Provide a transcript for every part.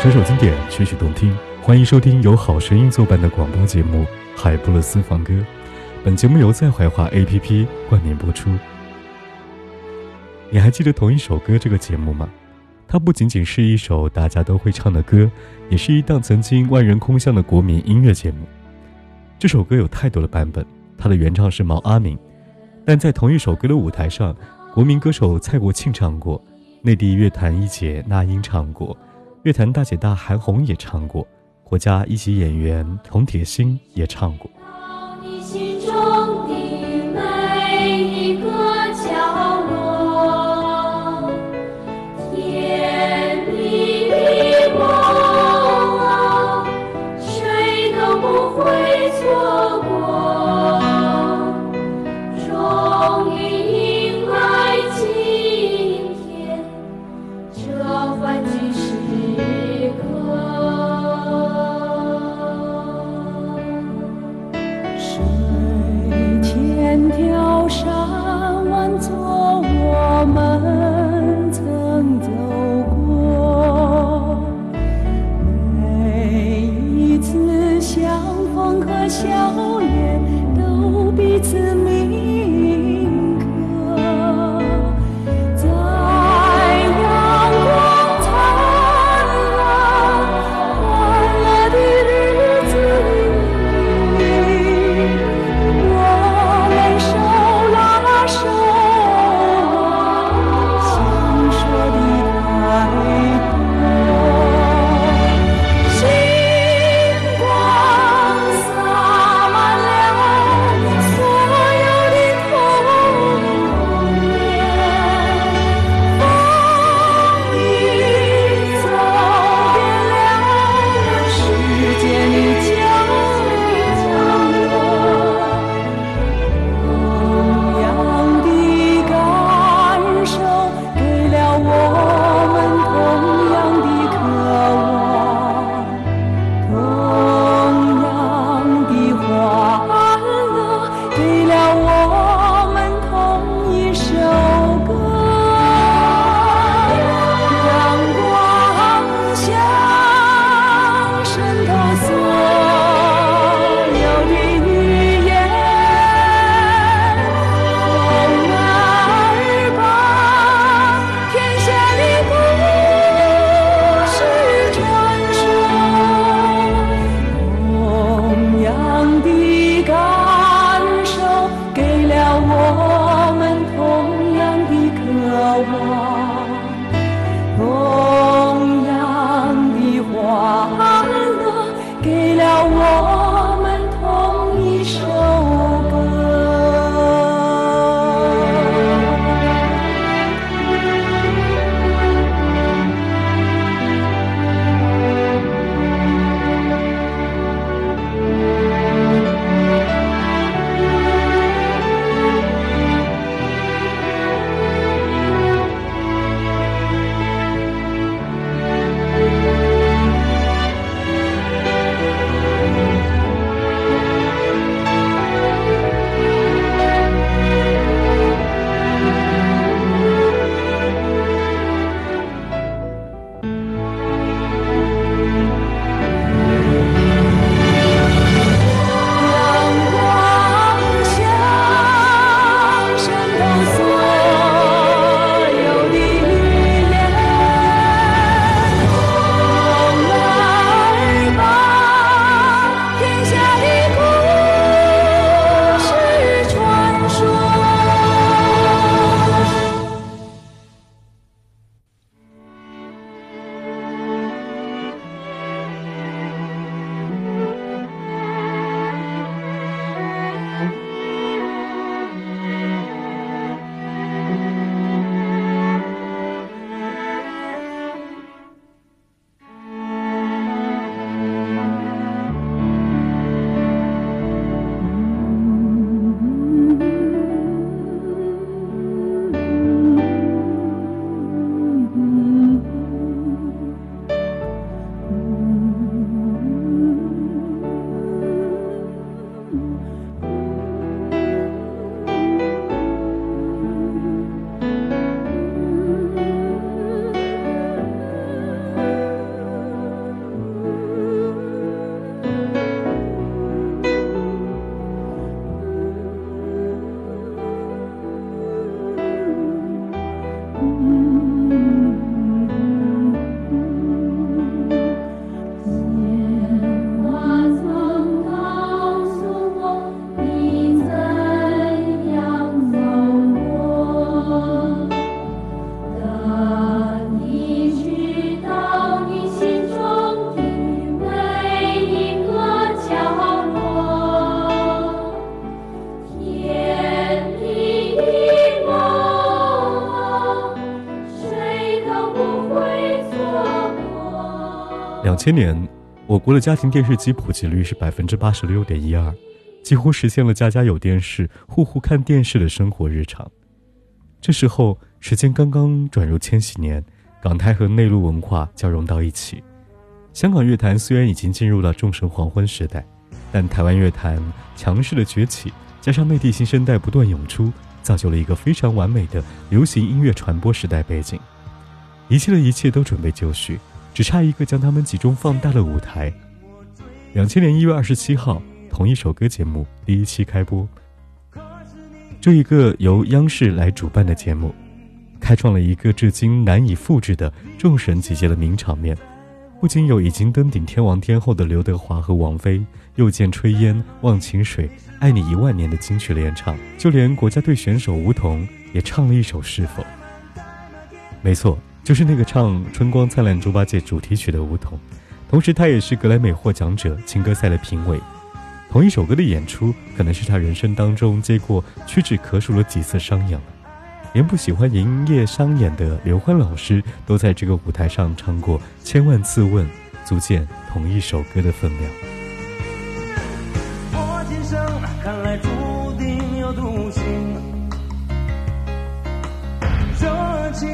首首经典，曲曲动听，欢迎收听由好声音作伴的广播节目《海波的私房歌》。本节目由在怀化 APP 冠名播出。你还记得同一首歌这个节目吗？它不仅仅是一首大家都会唱的歌，也是一档曾经万人空巷的国民音乐节目。这首歌有太多的版本，它的原唱是毛阿敏，但在同一首歌的舞台上，国民歌手蔡国庆唱过，内地乐坛一姐那英唱过。乐坛大姐大韩红也唱过，国家一级演员童铁鑫也唱过。千年，我国的家庭电视机普及率是百分之八十六点一二，几乎实现了家家有电视、户户看电视的生活日常。这时候，时间刚刚转入千禧年，港台和内陆文化交融到一起。香港乐坛虽然已经进入了众神黄昏时代，但台湾乐坛强势的崛起，加上内地新生代不断涌出，造就了一个非常完美的流行音乐传播时代背景。一切的一切都准备就绪，只差一个将他们集中放大的舞台。两千年一月二十七号，同一首歌节目第一期开播。这一个由央视来主办的节目，开创了一个至今难以复制的众神集结的名场面。不仅有已经登顶天王天后的刘德华和王菲，又见炊烟、忘情水、爱你一万年的金曲联唱，就连国家队选手吴彤也唱了一首《是否》。没错，就是那个唱《春光灿烂猪八戒》主题曲的吴彤，同时他也是格莱美获奖者情歌赛的评委。同一首歌的演出，可能是他人生当中接过屈指可数的几次商演。连不喜欢营业商演的刘欢老师，都在这个舞台上唱过千万次问，足见同一首歌的分量。我今生看来注定有独行，热情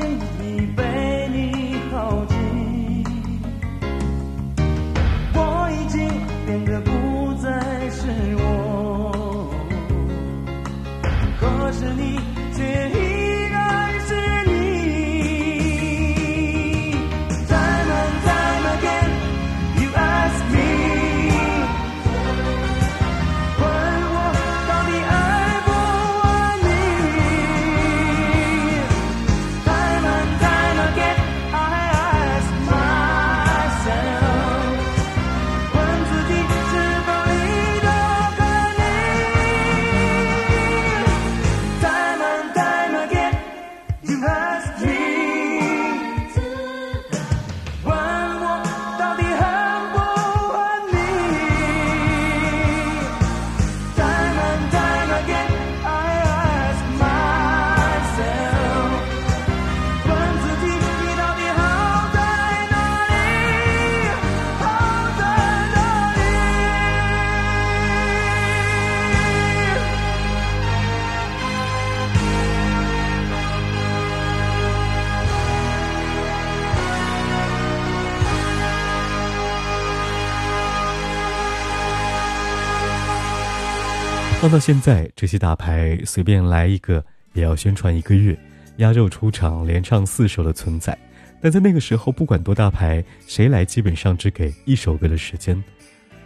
放到现在，这些大牌随便来一个也要宣传一个月，压轴出场连唱四首的存在。但在那个时候，不管多大牌，谁来基本上只给一首歌的时间，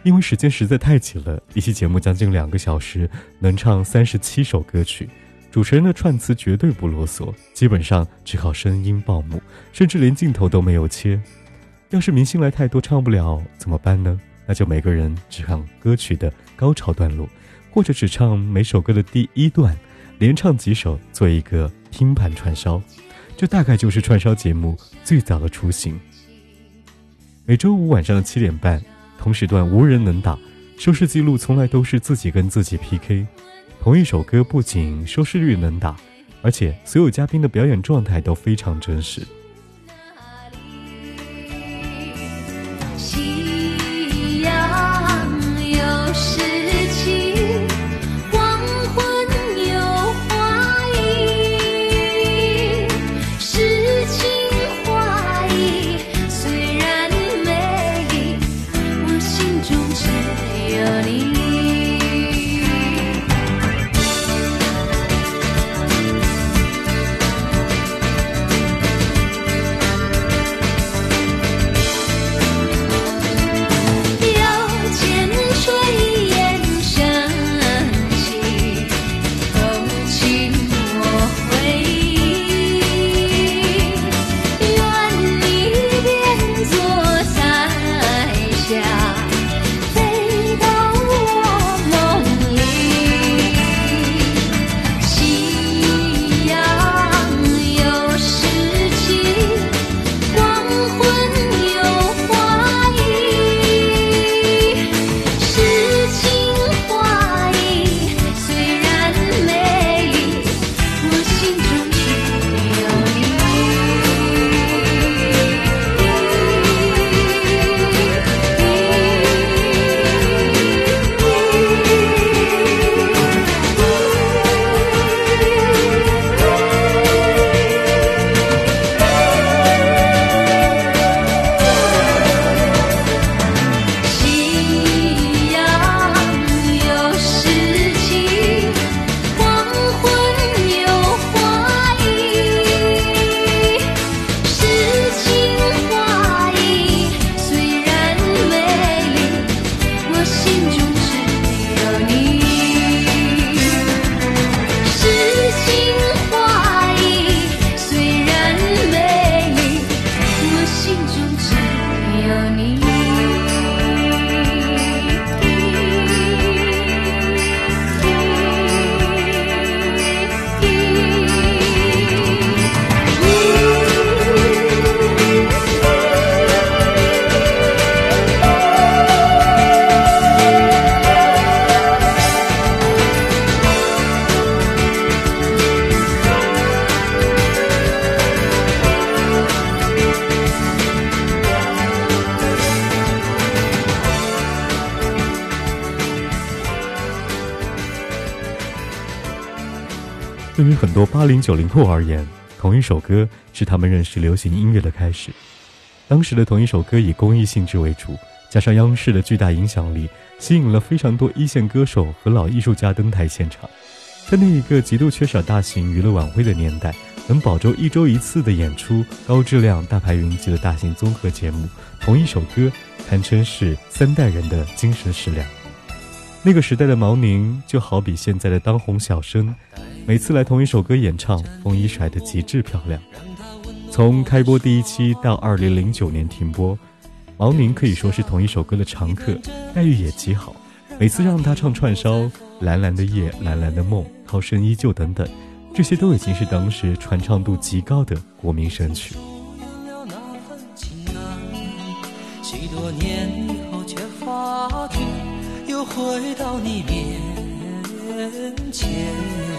因为时间实在太紧了。一期节目将近两个小时，能唱三十七首歌曲，主持人的串词绝对不啰嗦，基本上只靠声音报幕，甚至连镜头都没有切。要是明星来太多唱不了怎么办呢？那就每个人只唱歌曲的高潮段落。或者只唱每首歌的第一段，连唱几首做一个拼盘串烧，这大概就是串烧节目最早的雏形。每周五晚上的七点半，同时段无人能打，收视记录从来都是自己跟自己 PK。同一首歌不仅收视率能打，而且所有嘉宾的表演状态都非常真实。对于很多八零九零后而言，同一首歌是他们认识流行音乐的开始。当时的同一首歌以公益性质为主，加上央视的巨大影响力，吸引了非常多一线歌手和老艺术家登台现场。在那一个极度缺少大型娱乐晚会的年代，能保证一周一次的演出、高质量、大牌云集的大型综合节目，同一首歌堪称是三代人的精神食粮。那个时代的毛宁就好比现在的当红小生，每次来同一首歌演唱，风衣甩得极致漂亮。从开播第一期到二零零九年停播，毛宁可以说是同一首歌的常客，待遇也极好。每次让他唱串烧，《蓝蓝的夜》《蓝蓝的梦》《涛声依旧》等等，这些都已经是当时传唱度极高的国民神曲。许多年以后却发觉，又回到你面前。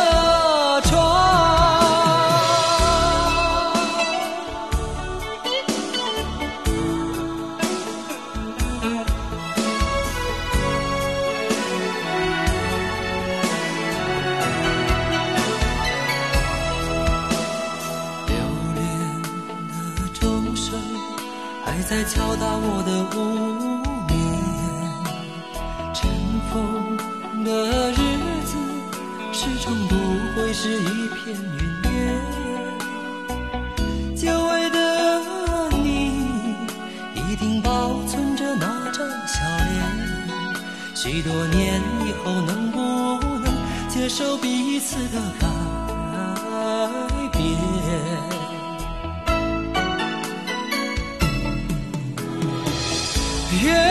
始终不会是一片云烟。久违的你，一定保存着那张笑脸。许多年以后，能不能接受彼此的改变？月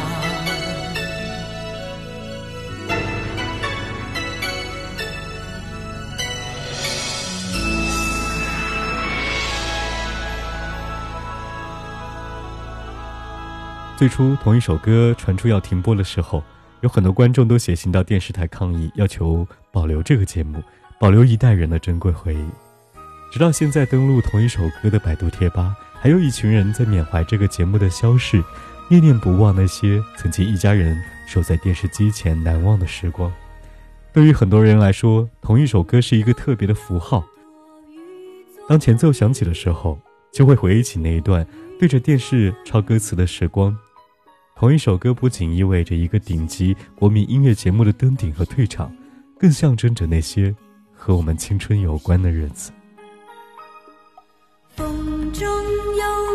最初同一首歌传出要停播的时候，有很多观众都写信到电视台抗议，要求保留这个节目，保留一代人的珍贵回忆。直到现在，登录同一首歌的百度贴吧，还有一群人在缅怀这个节目的消逝，念念不忘那些曾经一家人守在电视机前难忘的时光。对于很多人来说，同一首歌是一个特别的符号。当前奏响起的时候，就会回忆起那一段对着电视抄歌词的时光。同一首歌不仅意味着一个顶级国民音乐节目的登顶和退场，更象征着那些和我们青春有关的日子。风中有